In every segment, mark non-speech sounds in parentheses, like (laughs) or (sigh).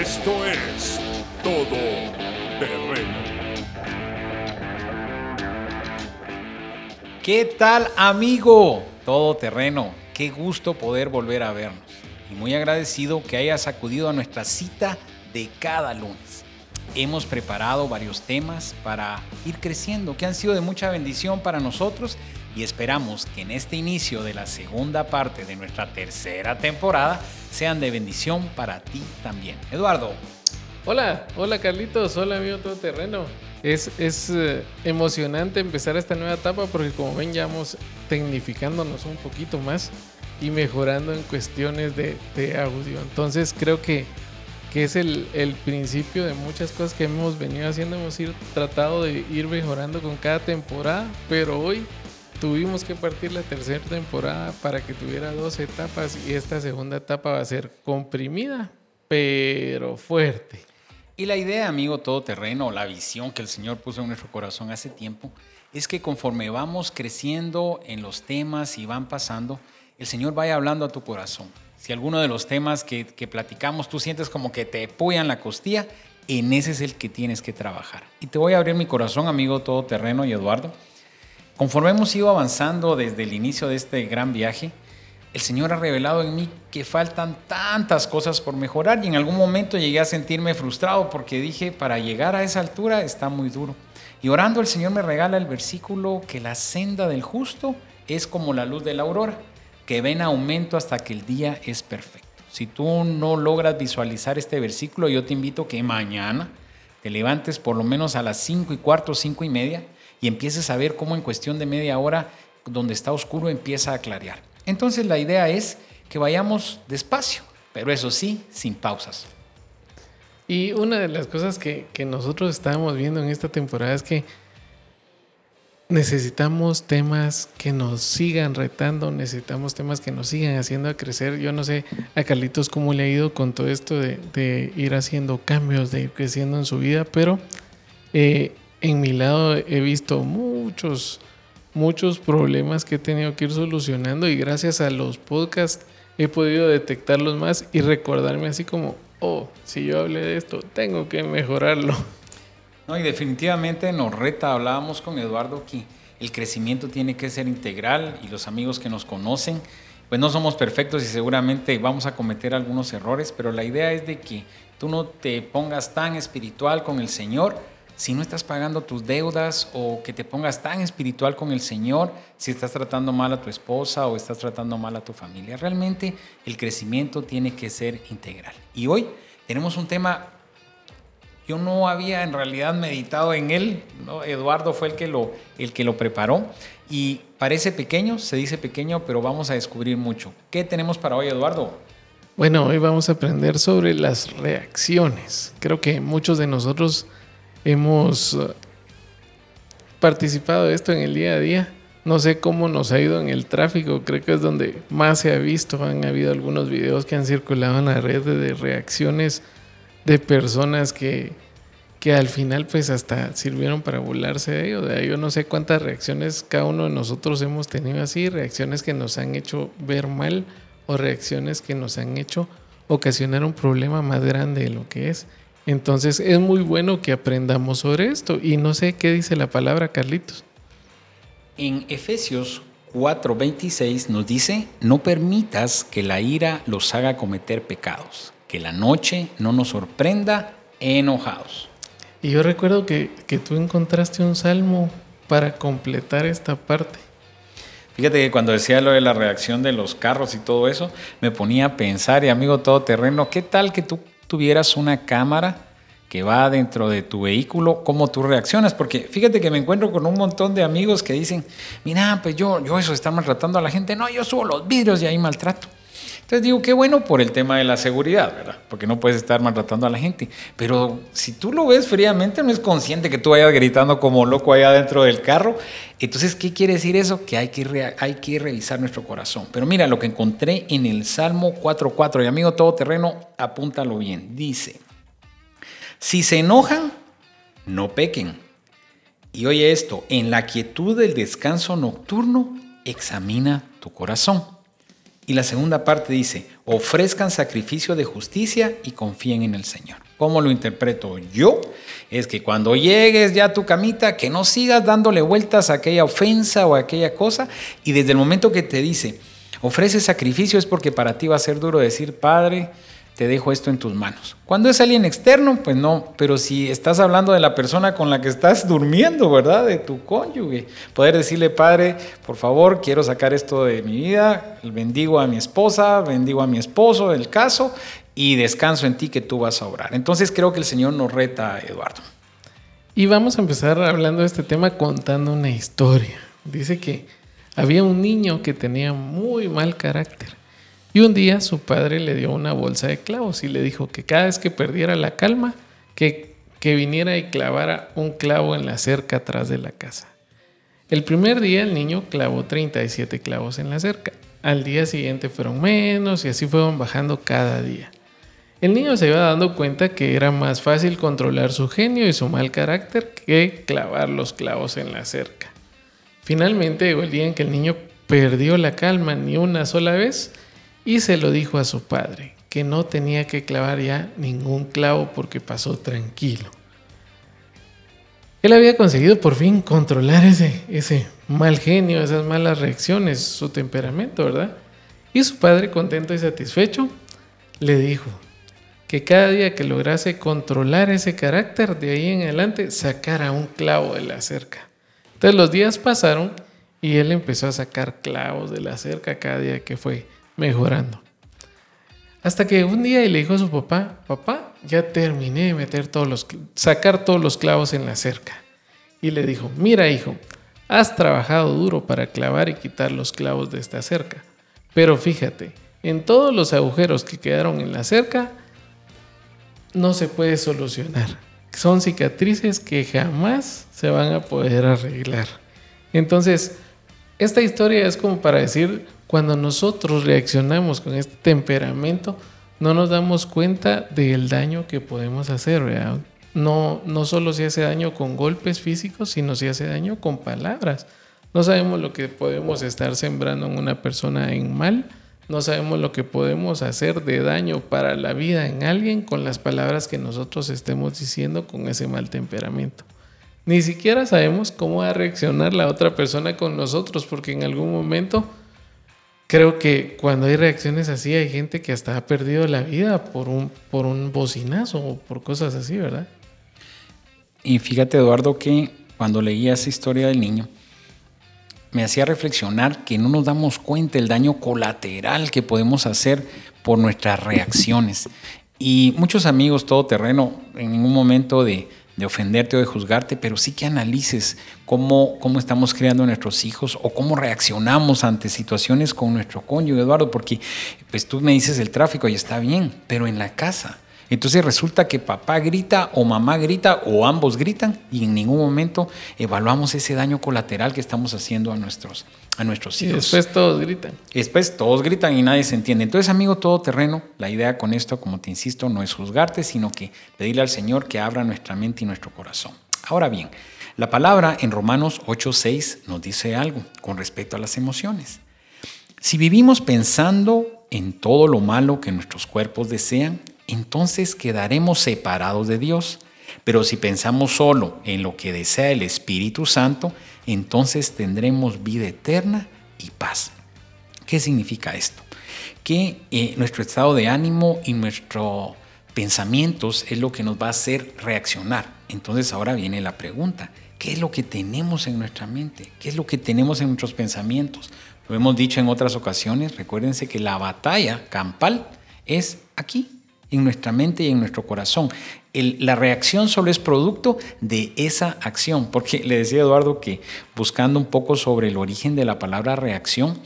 Esto es Todo Terreno. ¿Qué tal amigo? Todo terreno. Qué gusto poder volver a vernos. Y muy agradecido que hayas acudido a nuestra cita de cada lunes. Hemos preparado varios temas para ir creciendo que han sido de mucha bendición para nosotros y esperamos que en este inicio de la segunda parte de nuestra tercera temporada sean de bendición para ti también. Eduardo. Hola, hola Carlitos, hola amigo todoterreno. Es, es eh, emocionante empezar esta nueva etapa porque como ven ya vamos tecnificándonos un poquito más y mejorando en cuestiones de, de audio. Entonces creo que, que es el, el, principio de muchas cosas que hemos venido haciendo. Hemos ir, tratado de ir mejorando con cada temporada, pero hoy tuvimos que partir la tercera temporada para que tuviera dos etapas y esta segunda etapa va a ser comprimida, pero fuerte. Y la idea, amigo todoterreno, la visión que el Señor puso en nuestro corazón hace tiempo, es que conforme vamos creciendo en los temas y van pasando, el Señor vaya hablando a tu corazón. Si alguno de los temas que, platicamos tú sientes como que te puyan la costilla, en ese es el que tienes que trabajar. Y te voy a abrir mi corazón, amigo todoterreno y Eduardo Conforme hemos ido avanzando desde el inicio de este gran viaje, el Señor ha revelado en mí que faltan tantas cosas por mejorar y en algún momento llegué a sentirme frustrado porque dije, para llegar a esa altura está muy duro. Y orando el Señor me regala el versículo que la senda del justo es como la luz de la aurora, que ven aumento hasta que el día es perfecto. Si tú no logras visualizar este versículo, yo te invito que mañana te levantes por lo menos a las 5 y cuarto, 5 y media y empieces a ver cómo en cuestión de media hora, donde está oscuro, empieza a clarear. Entonces la idea es que vayamos despacio, pero eso sí, sin pausas. Y una de las cosas que, que nosotros estábamos viendo en esta temporada es que necesitamos temas que nos sigan retando, necesitamos temas que nos sigan haciendo crecer. Yo no sé a Carlitos cómo le ha ido con todo esto de, de ir haciendo cambios, de ir creciendo en su vida, pero eh, en mi lado he visto muchos, muchos problemas que he tenido que ir solucionando y gracias a los podcasts he podido detectarlos más y recordarme así como, oh, si yo hablé de esto, tengo que mejorarlo. No, y definitivamente nos reta, hablábamos con Eduardo que el crecimiento tiene que ser integral y los amigos que nos conocen, pues no somos perfectos y seguramente vamos a cometer algunos errores, pero la idea es de que tú no te pongas tan espiritual con el Señor si no estás pagando tus deudas o que te pongas tan espiritual con el Señor, si estás tratando mal a tu esposa o estás tratando mal a tu familia. Realmente el crecimiento tiene que ser integral. Y hoy tenemos un tema, yo no había en realidad meditado en él. Eduardo fue el que, lo, el que lo preparó y parece pequeño, se dice pequeño, pero vamos a descubrir mucho. ¿Qué tenemos para hoy, Eduardo? Bueno, hoy vamos a aprender sobre las reacciones. Creo que muchos de nosotros hemos uh, participado de esto en el día a día. No sé cómo nos ha ido en el tráfico, creo que es donde más se ha visto. Han habido algunos videos que han circulado en la red de reacciones de personas que, que al final pues hasta sirvieron para burlarse de ello. Yo no sé cuántas reacciones cada uno de nosotros hemos tenido así, reacciones que nos han hecho ver mal o reacciones que nos han hecho ocasionar un problema más grande de lo que es. Entonces es muy bueno que aprendamos sobre esto. Y no sé qué dice la palabra, Carlitos. En Efesios 4:26 nos dice, no permitas que la ira los haga cometer pecados, que la noche no nos sorprenda enojados. Y yo recuerdo que, que tú encontraste un salmo para completar esta parte. Fíjate que cuando decía lo de la reacción de los carros y todo eso, me ponía a pensar, y amigo todoterreno, ¿qué tal que tú tuvieras una cámara que va dentro de tu vehículo, cómo tú reaccionas. Porque fíjate que me encuentro con un montón de amigos que dicen, mira, pues yo, yo eso está maltratando a la gente. No, yo subo los vidrios y ahí maltrato. Entonces digo, qué bueno por el tema de la seguridad, ¿verdad? Porque no puedes estar maltratando a la gente. Pero si tú lo ves fríamente, no es consciente que tú vayas gritando como loco allá dentro del carro. Entonces, ¿qué quiere decir eso? Que hay que, hay que revisar nuestro corazón. Pero mira lo que encontré en el Salmo 4.4. Y amigo todoterreno, apúntalo bien. Dice, si se enojan, no pequen. Y oye esto, en la quietud del descanso nocturno, examina tu corazón Y la segunda parte dice, ofrezcan sacrificio de justicia y confíen en el Señor. ¿Cómo lo interpreto yo? Es que cuando llegues ya a tu camita, que no sigas dándole vueltas a aquella ofensa o a aquella cosa. Y desde el momento que te dice, ofrece sacrificio es porque para ti va a ser duro decir, Padre, te dejo esto en tus manos. Cuando es alguien externo, pues no, pero si estás hablando de la persona con la que estás durmiendo, ¿verdad? De tu cónyuge, poder decirle, Padre, por favor, quiero sacar esto de mi vida, bendigo a mi esposa, bendigo a mi esposo, el caso, y descanso en ti que tú vas a obrar. Entonces creo que el Señor nos reta, Eduardo. Y vamos a empezar hablando de este tema contando una historia. Dice que había un niño que tenía muy mal carácter y un día su padre le dio una bolsa de clavos y le dijo que cada vez que perdiera la calma, que, que viniera y clavara un clavo en la cerca atrás de la casa. El primer día el niño clavó 37 clavos en la cerca. Al día siguiente fueron menos y así fueron bajando cada día. El niño se iba dando cuenta que era más fácil controlar su genio y su mal carácter que clavar los clavos en la cerca. Finalmente llegó el día en que el niño perdió la calma ni una sola vez y se lo dijo a su padre, que no tenía que clavar ya ningún clavo porque pasó tranquilo. Él había conseguido por fin controlar ese, ese mal genio, esas malas reacciones, su temperamento, ¿verdad? Y su padre, contento y satisfecho, le dijo que cada día que lograse controlar ese carácter, de ahí en adelante sacara un clavo de la cerca. Entonces los días pasaron y él empezó a sacar clavos de la cerca cada día que fue mejorando. Hasta que un día le dijo a su papá, papá, ya terminé de meter todos los, sacar todos los clavos en la cerca. Y le dijo, mira hijo, has trabajado duro para clavar y quitar los clavos de esta cerca. Pero fíjate, en todos los agujeros que quedaron en la cerca, no se puede solucionar. Son cicatrices que jamás se van a poder arreglar. Entonces, esta historia es como para decir, cuando nosotros reaccionamos con este temperamento, no nos damos cuenta del daño que podemos hacer. No, no solo se hace daño con golpes físicos, sino se hace daño con palabras. No sabemos lo que podemos estar sembrando en una persona en mal. No sabemos lo que podemos hacer de daño para la vida en alguien con las palabras que nosotros estemos diciendo con ese mal temperamento. Ni siquiera sabemos cómo va a reaccionar la otra persona con nosotros porque en algún momento creo que cuando hay reacciones así hay gente que hasta ha perdido la vida por un, por un bocinazo o por cosas así, ¿verdad? Y fíjate, Eduardo, que cuando leía esa historia del niño, me hacía reflexionar que no nos damos cuenta el daño colateral que podemos hacer por nuestras reacciones. Y muchos amigos todoterreno, en ningún momento de, de ofenderte o de juzgarte, pero sí que analices cómo, cómo estamos creando a nuestros hijos o cómo reaccionamos ante situaciones con nuestro cónyuge, Eduardo, porque pues tú me dices el tráfico y está bien, pero en la casa. Entonces resulta que papá grita o mamá grita o ambos gritan y en ningún momento evaluamos ese daño colateral que estamos haciendo a nuestros, a nuestros hijos. Y después todos gritan. Después todos gritan y nadie se entiende. Entonces, amigo todoterreno, la idea con esto, como te insisto, no es juzgarte, sino que pedirle al Señor que abra nuestra mente y nuestro corazón. Ahora bien, la palabra en Romanos 8:6 nos dice algo con respecto a las emociones. Si vivimos pensando en todo lo malo que nuestros cuerpos desean, entonces quedaremos separados de Dios. Pero si pensamos solo en lo que desea el Espíritu Santo, entonces tendremos vida eterna y paz. ¿Qué significa esto? Que eh, nuestro estado de ánimo y nuestros pensamientos es lo que nos va a hacer reaccionar. Entonces ahora viene la pregunta, ¿qué es lo que tenemos en nuestra mente? ¿Qué es lo que tenemos en nuestros pensamientos? Lo hemos dicho en otras ocasiones, recuérdense que la batalla campal es aquí, en nuestra mente y en nuestro corazón. la reacción solo es producto de esa acción, porque le decía Eduardo que buscando un poco sobre el origen de la palabra reacción,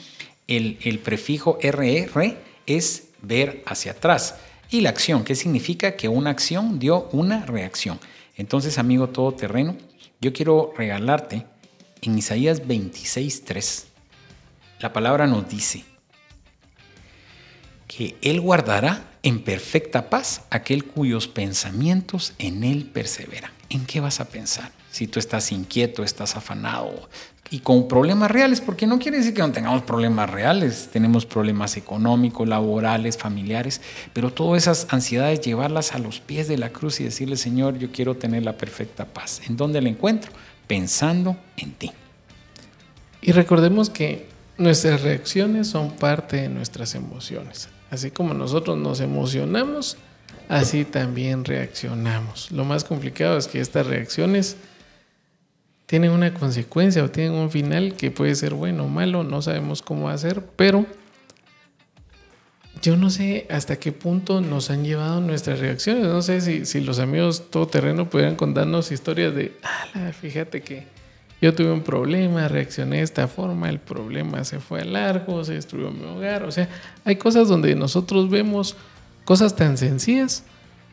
el, prefijo RR es ver hacia atrás. Y la acción, ¿qué significa? Que una acción dio una reacción. Entonces, amigo todoterreno, yo quiero regalarte en Isaías 26.3, la palabra nos dice que Él guardará en perfecta paz aquel cuyos pensamientos en Él perseveran. ¿En qué vas a pensar? Si tú estás inquieto, estás afanado, y con problemas reales, porque no quiere decir que no tengamos problemas reales, tenemos problemas económicos, laborales, familiares, pero todas esas ansiedades llevarlas a los pies de la cruz y decirle, Señor, yo quiero tener la perfecta paz. ¿En dónde la encuentro? Pensando en ti. Y recordemos que nuestras reacciones son parte de nuestras emociones. Así como nosotros nos emocionamos, así también reaccionamos. Lo más complicado es que estas reacciones tienen una consecuencia o tienen un final que puede ser bueno o malo, no sabemos cómo hacer, pero yo no sé hasta qué punto nos han llevado nuestras reacciones. No sé si, los amigos todoterreno pudieran contarnos historias de, fíjate que yo tuve un problema, reaccioné de esta forma, el problema se fue a largo, se destruyó mi hogar. O sea, hay cosas donde nosotros vemos cosas tan sencillas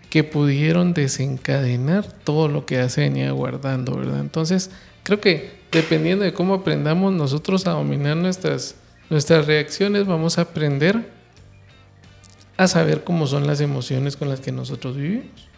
que pudieron desencadenar todo lo que ya se venía guardando, ¿verdad? Entonces, creo que dependiendo de cómo aprendamos nosotros a dominar nuestras, nuestras reacciones, vamos a aprender a saber cómo son las emociones con las que nosotros vivimos.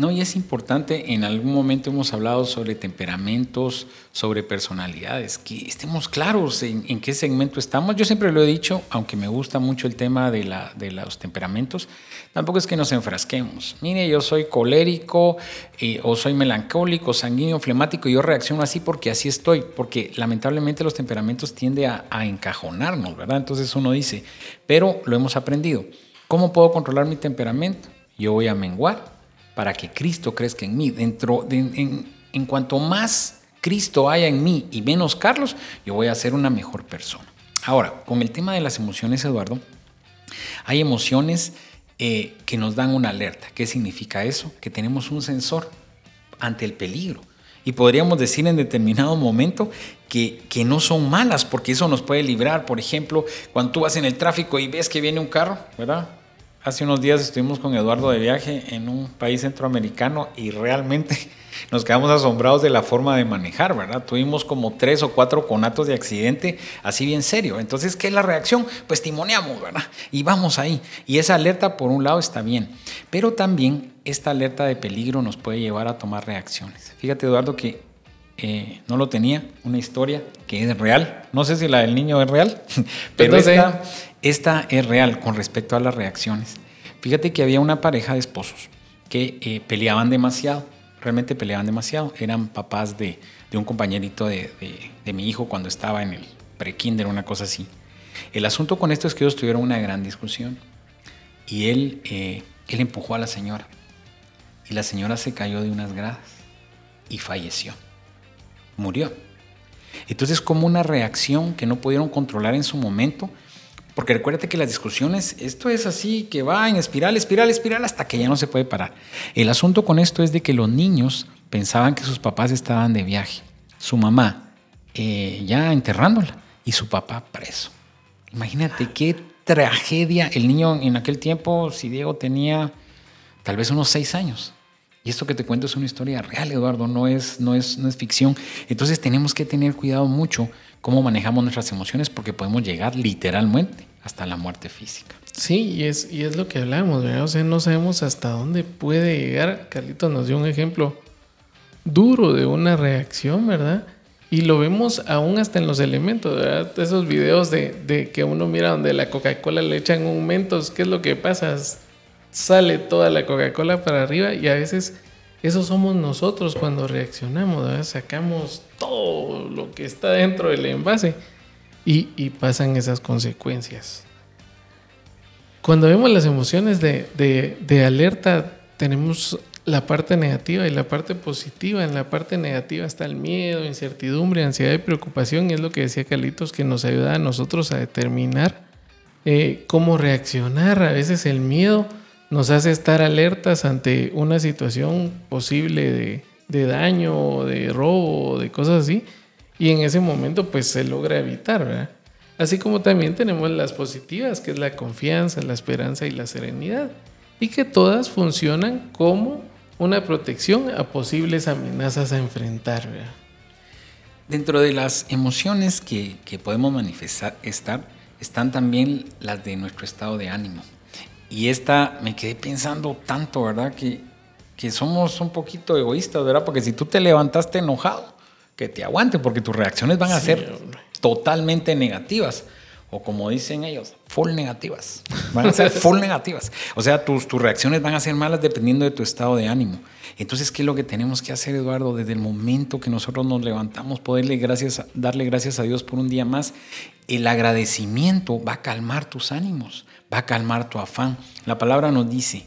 No, y es importante, en algún momento hemos hablado sobre temperamentos, sobre personalidades, que estemos claros en, qué segmento estamos. Yo siempre lo he dicho, aunque me gusta mucho el tema de, los temperamentos, tampoco es que nos enfrasquemos. Mire, yo soy colérico eh, o soy melancólico, sanguíneo, flemático, y yo reacciono así porque así estoy, porque lamentablemente los temperamentos tienden a, a encajonarnos, ¿verdad? Entonces uno dice, pero lo hemos aprendido. ¿Cómo puedo controlar mi temperamento? Yo voy a menguar para que Cristo crezca en mí. Dentro en, cuanto más Cristo haya en mí y menos Carlos, yo voy a ser una mejor persona. Ahora, con el tema de las emociones, Eduardo, hay emociones eh, que nos dan una alerta. ¿Qué significa eso? Que tenemos un sensor ante el peligro. Y podríamos decir en determinado momento que, que, no son malas, porque eso nos puede librar. Por ejemplo, cuando tú vas en el tráfico y ves que viene un carro, ¿verdad? Hace unos días estuvimos con Eduardo de viaje en un país centroamericano y realmente (laughs) nos quedamos asombrados de la forma de manejar, ¿verdad? Tuvimos como tres o cuatro conatos de accidente, así bien serio. Entonces, ¿qué es la reacción? Pues timoneamos, ¿verdad? Y vamos ahí. Y esa alerta, por un lado, está bien. Pero también esta alerta de peligro nos puede llevar a tomar reacciones. Fíjate, Eduardo, que eh, no lo tenía, una historia que es real. No sé si la del niño es real, (laughs) pero esta, esta, es real con respecto a las reacciones. Fíjate que había una pareja de esposos que eh, peleaban demasiado, realmente peleaban demasiado. Eran papás de, un compañerito de, mi hijo cuando estaba en el pre-kinder, una cosa así. El asunto con esto es que ellos tuvieron una gran discusión y él, eh, él empujó a la señora y la señora se cayó de unas gradas y falleció murió. Entonces, como una reacción que no pudieron controlar en su momento, porque recuérdate que las discusiones, esto es así, que va en espiral, espiral, espiral, hasta que ya no se puede parar. El asunto con esto es de que los niños pensaban que sus papás estaban de viaje, su mamá eh, ya enterrándola y su papá preso. Imagínate qué tragedia. El niño en aquel tiempo, si Diego tenía tal vez unos seis años, y esto que te cuento es una historia real, Eduardo, no es, no es, no es ficción. Entonces tenemos que tener cuidado mucho cómo manejamos nuestras emociones porque podemos llegar literalmente hasta la muerte física. Sí, y es, y es lo que hablamos, ¿verdad? O sea, no sabemos hasta dónde puede llegar. Carlitos nos dio un ejemplo duro de una reacción, ¿verdad? Y lo vemos aún hasta en los elementos, ¿verdad? Esos videos de, de que uno mira donde la Coca-Cola le echan un mentos, ¿qué es lo que pasa? Sale toda la Coca-Cola para arriba y a veces eso somos nosotros cuando reaccionamos, sacamos todo lo que está dentro del envase y, pasan esas consecuencias. Cuando vemos las emociones de, alerta, tenemos la parte negativa y la parte positiva. En la parte negativa está el miedo, incertidumbre, ansiedad y preocupación. Es lo que decía Carlitos, que nos ayuda a nosotros a determinar eh, cómo reaccionar. A veces el miedo nos hace estar alertas ante una situación posible de, daño, de robo, de cosas así, y en ese momento pues se logra evitar, ¿verdad? Así como también tenemos las positivas, que es la confianza, la esperanza y la serenidad, y que todas funcionan como una protección a posibles amenazas a enfrentar. ¿verdad? Dentro de las emociones que, que podemos manifestar estar, están también las de nuestro estado de ánimo. Y esta me quedé pensando tanto, ¿verdad? Que, que somos un poquito egoístas, ¿verdad? Porque si tú te levantaste enojado, que te aguante, porque tus reacciones van a ser totalmente negativas. O como dicen ellos, full negativas. Van a ser full (laughs) negativas. O sea, tus, tus reacciones van a ser malas dependiendo de tu estado de ánimo. Entonces, ¿qué es lo que tenemos que hacer, Eduardo? Desde el momento que nosotros nos levantamos, poderle gracias, darle gracias a Dios por un día más. El agradecimiento va a calmar tus ánimos, va a calmar tu afán. La palabra nos dice,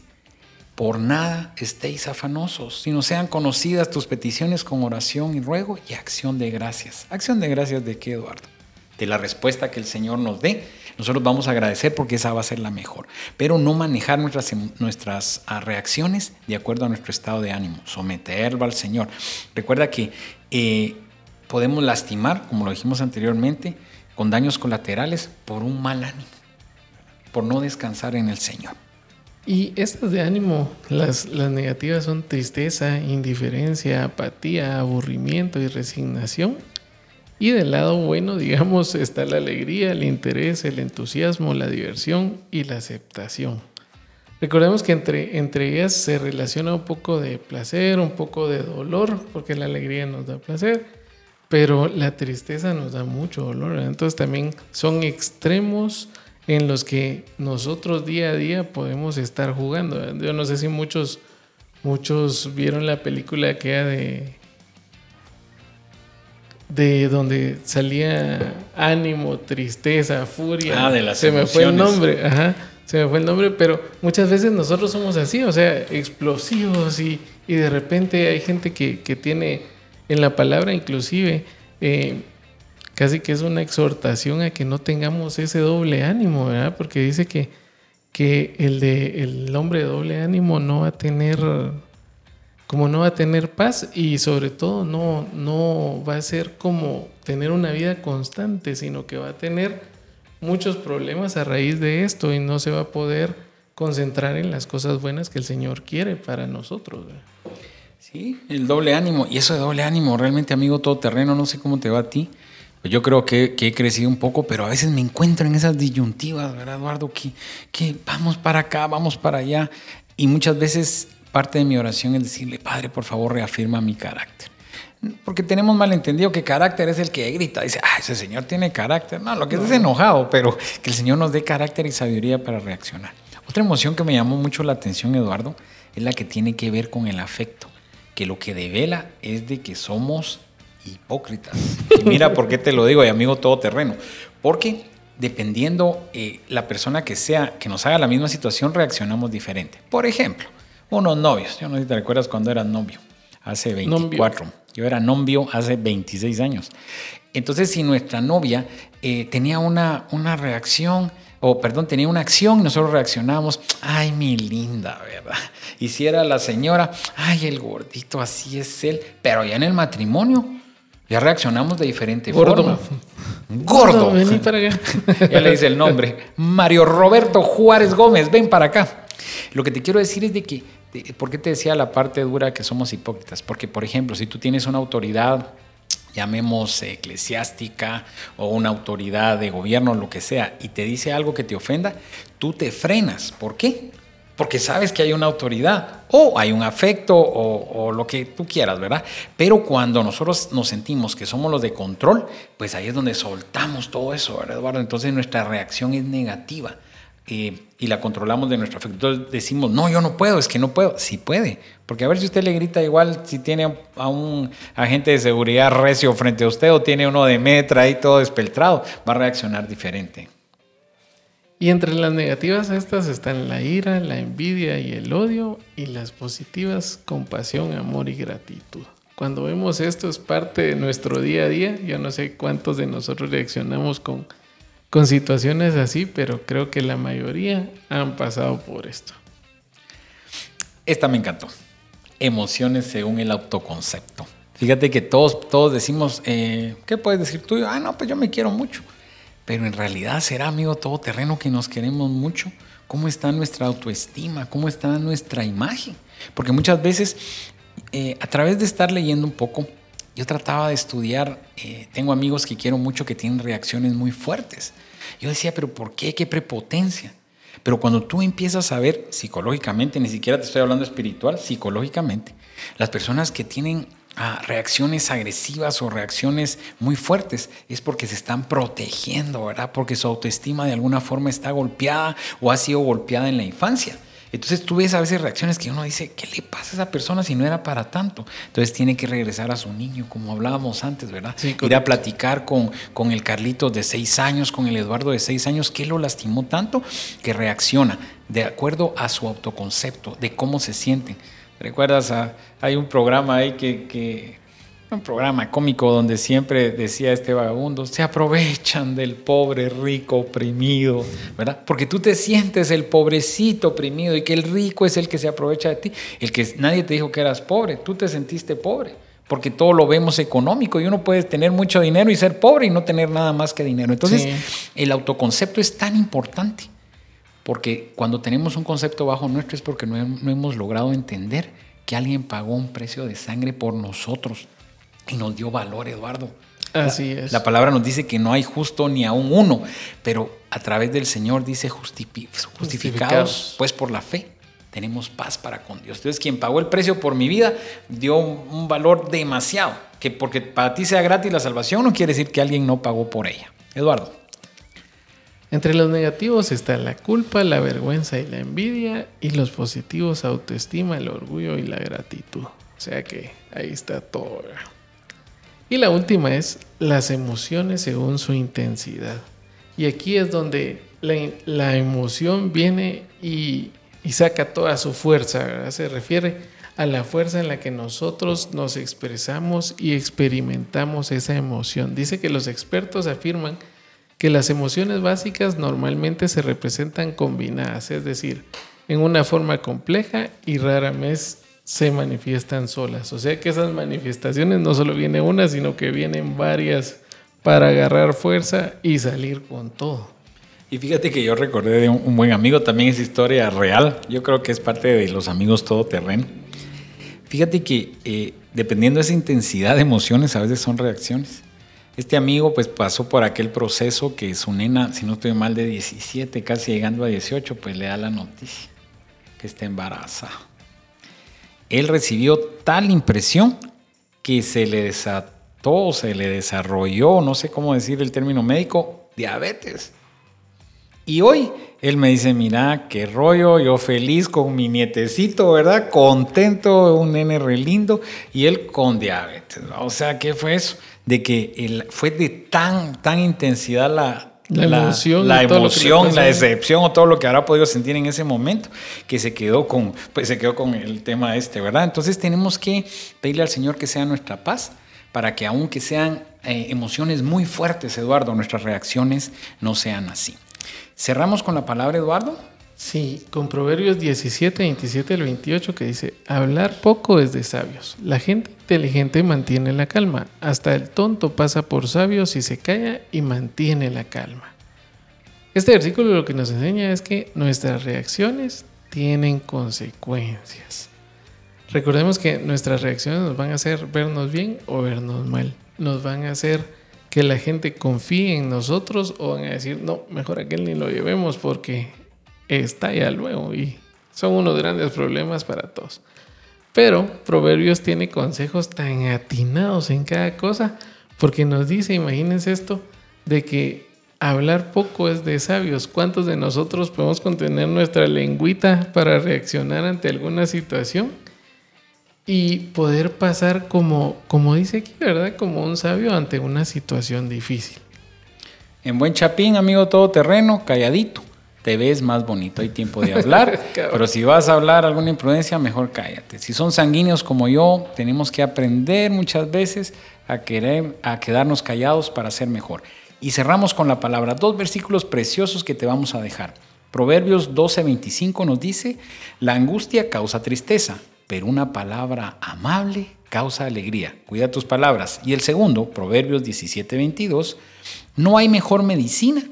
por nada estéis afanosos, sino sean conocidas tus peticiones con oración y ruego y acción de gracias. ¿Acción de gracias de qué, Eduardo? De la respuesta que el Señor nos dé. Nosotros vamos a agradecer porque esa va a ser la mejor. Pero no manejar nuestras, em, nuestras ah, reacciones de acuerdo a nuestro estado de ánimo. Someterlo al Señor. Recuerda que eh, podemos lastimar, como lo dijimos anteriormente, con daños colaterales por un mal ánimo, por no descansar en el Señor. Y estas de ánimo, las, las negativas son tristeza, indiferencia, apatía, aburrimiento y resignación. Y del lado bueno, (laughs) digamos, está la alegría, el interés, el entusiasmo, la diversión y la aceptación. Recordemos que entre, entre ellas se relaciona un poco de placer, un poco de dolor, porque la alegría nos da placer, pero la tristeza nos da mucho dolor. Entonces también son extremos en los que nosotros día a día podemos estar jugando. Yo no sé si muchos, muchos vieron la película aquella de de donde salía ánimo, tristeza, furia. Ah, de las Se me fue el nombre, ajá. Se me fue el nombre, pero muchas veces nosotros somos así, o sea, explosivos y, y de repente hay gente que, que tiene en la palabra inclusive eh, casi que es una exhortación a que no tengamos ese doble ánimo, ¿verdad? Porque dice que, que el, de, el hombre de doble ánimo no va a tener, como no va a tener paz y sobre todo no, no va a ser como tener una vida constante, sino que va a tener muchos problemas a raíz de esto y no se va a poder concentrar en las cosas buenas que el Señor quiere para nosotros. Sí, el doble ánimo. Y eso de doble ánimo, realmente, amigo todoterreno, no sé cómo te va a ti. Yo creo que, que he crecido un poco, pero a veces me encuentro en esas disyuntivas, ¿verdad, Eduardo? Que, que vamos para acá, vamos para allá. Y muchas veces parte de mi oración es decirle, Padre, por favor, reafirma mi carácter. Porque tenemos malentendido que carácter es el que grita, dice, ah, ese señor tiene carácter. No, lo que es es enojado, pero que el Señor nos dé carácter y sabiduría para reaccionar. Otra emoción que me llamó mucho la atención, Eduardo, es la que tiene que ver con el afecto, que lo que devela es de que somos hipócritas. Y mira por qué te lo digo, y amigo todoterreno. Porque dependiendo eh, la persona que sea, que nos haga la misma situación, reaccionamos diferente. Por ejemplo, unos novios. Yo no sé si te recuerdas cuando eras novio, hace 24. Yo era novio hace 26 años. Entonces, si nuestra novia eh, tenía una, una reacción, o perdón, tenía una acción y nosotros reaccionamos, ay, mi linda, ¿verdad? Y si era la señora, ay, el gordito, así es él. Pero ya en el matrimonio, ya reaccionamos de diferente Gordo. forma. Gordo. Vení para acá. (laughs) Ya le dice el nombre. Mario Roberto Juárez Gómez, ven para acá. Lo que te quiero decir es de que, de- ¿por qué te decía la parte dura que somos hipócritas? Porque, por ejemplo, si tú tienes una autoridad, llamemos eclesiástica o una autoridad de gobierno, lo que sea, y te dice algo que te ofenda, tú te frenas. ¿Por qué? Porque sabes que hay una autoridad o hay un afecto o, lo que tú quieras, ¿verdad? Pero cuando nosotros nos sentimos que somos los de control, pues ahí es donde soltamos todo eso, ¿verdad, Eduardo? Entonces nuestra reacción es negativa eh, y la controlamos de nuestro afecto. Entonces decimos, no, yo no puedo, es que no puedo. Sí puede, porque a ver si usted le grita igual si tiene a un agente de seguridad recio frente a usted o tiene uno de metra ahí todo despeltrado, va a reaccionar diferente. Y entre las negativas estas están la ira, la envidia y el odio, y las positivas compasión, amor y gratitud. Cuando vemos esto es parte de nuestro día a día. Yo no sé cuántos de nosotros reaccionamos con, con situaciones así, pero creo que la mayoría han pasado por esto. Esta me encantó. Emociones según el autoconcepto. Fíjate que todos, todos decimos, eh, ¿qué puedes decir tú? Ah, no, pues yo me quiero mucho. Pero en realidad será, amigo todoterreno, que nos queremos mucho. ¿Cómo está nuestra autoestima? ¿Cómo está nuestra imagen? Porque muchas veces, eh, a través de estar leyendo un poco, yo trataba de estudiar, eh, tengo amigos que quiero mucho que tienen reacciones muy fuertes. Yo decía, pero ¿por qué? ¿Qué prepotencia? Pero cuando tú empiezas a ver psicológicamente, ni siquiera te estoy hablando espiritual, psicológicamente, las personas que tienen a reacciones agresivas o reacciones muy fuertes, es porque se están protegiendo, ¿verdad? Porque su autoestima de alguna forma está golpeada o ha sido golpeada en la infancia. Entonces tú ves a veces reacciones que uno dice, ¿qué le pasa a esa persona si no era para tanto? Entonces tiene que regresar a su niño, como hablábamos antes, ¿verdad? Sí, Ir a platicar con, con el Carlitos de seis años, con el Eduardo de seis años, ¿qué lo lastimó tanto? Que reacciona de acuerdo a su autoconcepto, de cómo se sienten. ¿Recuerdas? A, hay un programa ahí que, que un programa cómico donde siempre decía este vagabundo, se aprovechan del pobre rico oprimido, ¿verdad? Porque tú te sientes el pobrecito oprimido y que el rico es el que se aprovecha de ti. El que nadie te dijo que eras pobre, tú te sentiste pobre. Porque todo lo vemos económico y uno puede tener mucho dinero y ser pobre y no tener nada más que dinero. Entonces, Sí. el autoconcepto es tan importante. Porque cuando tenemos un concepto bajo nuestro es porque no, no hemos logrado entender que alguien pagó un precio de sangre por nosotros y nos dio valor, Eduardo. Así es. La palabra nos dice que no hay justo ni aún uno, pero a través del Señor dice justifi- justificados, Justificados. pues por la fe. Tenemos paz para con Dios. Entonces, quien pagó el precio por mi vida dio un, un valor demasiado. Que porque para ti sea gratis la salvación no quiere decir que alguien no pagó por ella. Eduardo. Entre los negativos está la culpa, la vergüenza y la envidia, y los positivos autoestima, el orgullo y la gratitud. O sea que ahí está todo. Y la última es las emociones según su intensidad. Y aquí es donde la, emoción viene y, saca toda su fuerza. Se refiere a la fuerza en la que nosotros nos expresamos y experimentamos esa emoción. Dice que los expertos afirman que las emociones básicas normalmente se representan combinadas, es decir, en una forma compleja y rara vez se manifiestan solas. O sea que esas manifestaciones no solo viene una, sino que vienen varias para agarrar fuerza y salir con todo. Y fíjate que yo recordé de un, buen amigo, también es historia real. Yo creo que es parte de los amigos todoterreno. Fíjate que eh, dependiendo de esa intensidad de emociones, a veces son reacciones. Este amigo pues pasó por aquel proceso que su nena, si no estoy mal, de 17, casi llegando a 18, pues le da la noticia que está embarazada. Él recibió tal impresión que se le desató, se le desarrolló, no sé cómo decir el término médico, diabetes. Y hoy él me dice, mira, qué rollo, yo feliz con mi nietecito, ¿verdad? Contento, un nene re lindo, y él con diabetes. O sea, ¿qué fue eso? De que fue de tan, tan intensidad la, La emoción la, emoción, la decepción o todo lo que habrá podido sentir en ese momento, que se quedó con, pues se quedó con el tema este, ¿verdad? Entonces tenemos que pedirle al Señor que sea nuestra paz para que aunque sean eh, emociones muy fuertes, Eduardo, nuestras reacciones no sean así. Cerramos con la palabra, Eduardo. Sí, con Proverbios 17, 27 al 28 que dice, hablar poco es de sabios. La gente inteligente mantiene la calma. Hasta el tonto pasa por sabio si se calla y mantiene la calma. Este versículo lo que nos enseña es que nuestras reacciones tienen consecuencias. Recordemos que nuestras reacciones nos van a hacer vernos bien o vernos mal. Nos van a hacer que la gente confíe en nosotros o van a decir, no, mejor aquel ni lo llevemos porque está ya luego y son unos grandes problemas para todos. Pero Proverbios tiene consejos tan atinados en cada cosa porque nos dice, imagínense esto, de que hablar poco es de sabios. ¿Cuántos de nosotros podemos contener nuestra lengüita para reaccionar ante alguna situación? y poder pasar como, como dice aquí, ¿verdad? Como un sabio ante una situación difícil. En buen chapín, amigo todoterreno, calladito. Te ves más bonito, hay tiempo de hablar. (laughs) Pero si vas a hablar alguna imprudencia, mejor cállate. Si son sanguíneos como yo, tenemos que aprender muchas veces a, querer, a quedarnos callados para ser mejor. Y cerramos con la palabra, dos versículos preciosos que te vamos a dejar. Proverbios 12:25 nos dice, la angustia causa tristeza, pero una palabra amable causa alegría. Cuida tus palabras. Y el segundo, Proverbios 17:22, no hay mejor medicina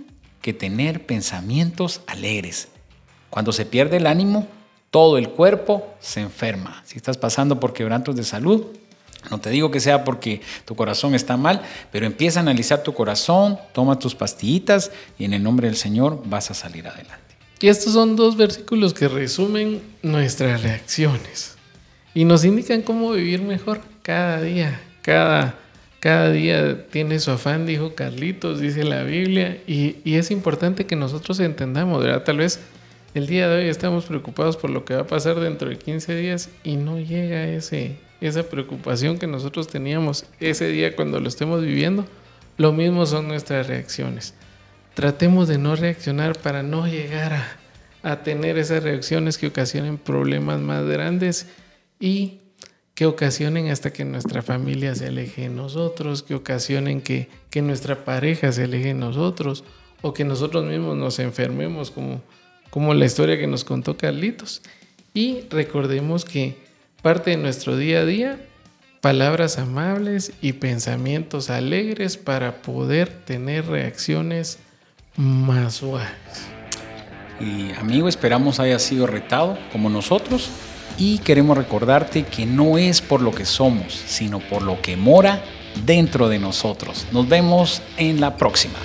que tener pensamientos alegres. Cuando se pierde el ánimo, todo el cuerpo se enferma. Si estás pasando por quebrantos de salud, no te digo que sea porque tu corazón está mal, pero empieza a analizar tu corazón, toma tus pastillitas y en el nombre del Señor vas a salir adelante. Y estos son dos versículos que resumen nuestras reacciones. y nos indican cómo vivir mejor cada día. Cada, cada día tiene su afán, dijo Carlitos, dice la Biblia, y, es importante que nosotros entendamos, ¿verdad? Tal vez el día de hoy estamos preocupados por lo que va a pasar dentro de 15 días y no llega ese, esa preocupación que nosotros teníamos ese día cuando lo estemos viviendo. Lo mismo son nuestras reacciones. Tratemos de no reaccionar para no llegar a, a tener esas reacciones que ocasionen problemas más grandes y que ocasionen hasta que nuestra familia se aleje de nosotros, que ocasionen que, que nuestra pareja se aleje de nosotros o que nosotros mismos nos enfermemos como, como la historia que nos contó Carlitos. Y recordemos que parte de nuestro día a día, palabras amables y pensamientos alegres para poder tener reacciones más suaves. Y amigo, esperamos haya sido retado como nosotros y queremos recordarte que no es por lo que somos, sino por lo que mora dentro de nosotros. Nos vemos en la próxima.